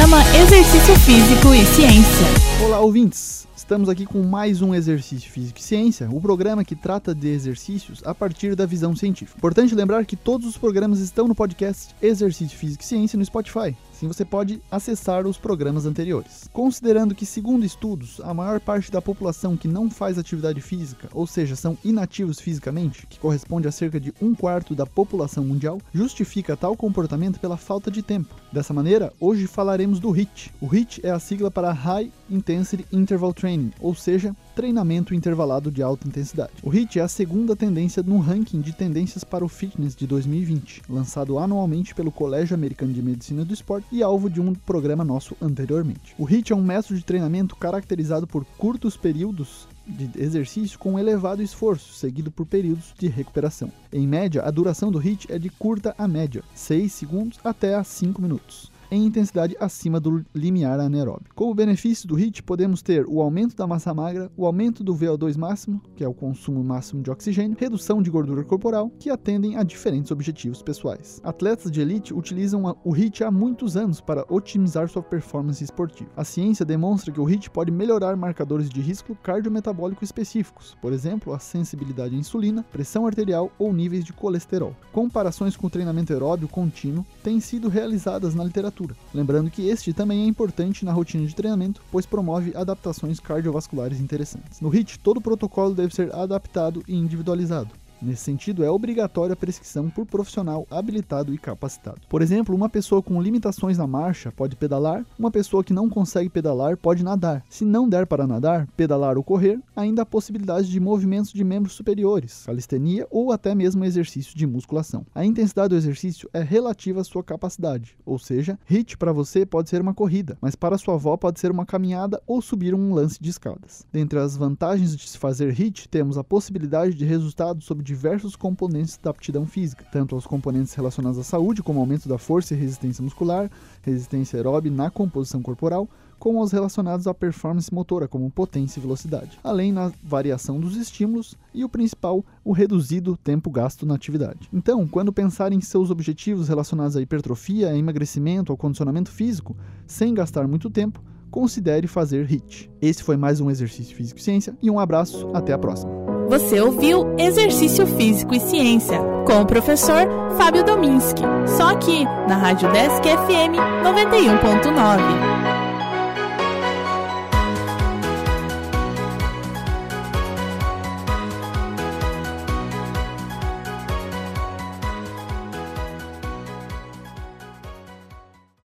programa Exercício Físico e Ciência. Olá, ouvintes! Estamos aqui com mais um Exercício Físico e Ciência, o programa que trata de exercícios a partir da visão científica. Importante lembrar que todos os programas estão no podcast Exercício Físico e Ciência no Spotify. Assim você pode acessar os programas anteriores. Considerando que, segundo estudos, a maior parte da população que não faz atividade física, ou seja, são inativos fisicamente, que corresponde a cerca de um quarto da população mundial, justifica tal comportamento pela falta de tempo. Dessa maneira, hoje falaremos do HIIT. O HIIT é a sigla para High Intensity Interval Training, ou seja, treinamento intervalado de alta intensidade. O HIIT é a segunda tendência no ranking de tendências para o fitness de 2020, lançado anualmente pelo Colégio Americano de Medicina do Esporte e alvo de um programa nosso anteriormente. O HIIT é um método de treinamento caracterizado por curtos períodos de exercício com elevado esforço, seguido por períodos de recuperação. Em média, a duração do HIIT é de curta a média, 6 segundos até a 5 minutos em intensidade acima do limiar anaeróbio. Como benefício do HIIT, podemos ter o aumento da massa magra, o aumento do VO2 máximo, que é o consumo máximo de oxigênio, redução de gordura corporal, que atendem a diferentes objetivos pessoais. Atletas de elite utilizam o HIIT há muitos anos para otimizar sua performance esportiva. A ciência demonstra que o HIIT pode melhorar marcadores de risco cardiometabólico específicos, por exemplo, a sensibilidade à insulina, pressão arterial ou níveis de colesterol. Comparações com o treinamento aeróbio contínuo têm sido realizadas na literatura Lembrando que este também é importante na rotina de treinamento, pois promove adaptações cardiovasculares interessantes. No HIIT, todo o protocolo deve ser adaptado e individualizado. Nesse sentido, é obrigatória a prescrição por profissional habilitado e capacitado. Por exemplo, uma pessoa com limitações na marcha pode pedalar, uma pessoa que não consegue pedalar pode nadar. Se não der para nadar, pedalar ou correr, ainda há possibilidade de movimentos de membros superiores, calistenia ou até mesmo exercício de musculação. A intensidade do exercício é relativa à sua capacidade, ou seja, HIIT para você pode ser uma corrida, mas para sua avó pode ser uma caminhada ou subir um lance de escadas. Dentre as vantagens de se fazer HIIT, temos a possibilidade de resultados sobre diversos componentes da aptidão física, tanto os componentes relacionados à saúde, como aumento da força e resistência muscular, resistência aeróbica na composição corporal, como os relacionados à performance motora, como potência e velocidade, além na variação dos estímulos e o principal, o reduzido tempo gasto na atividade. Então, quando pensar em seus objetivos relacionados à hipertrofia, emagrecimento ou condicionamento físico, sem gastar muito tempo, considere fazer HIIT. Esse foi mais um exercício físico e ciência e um abraço, até a próxima. Você ouviu Exercício Físico e Ciência com o professor Fábio Dominski, só aqui na Rádio Desk FM 91.9.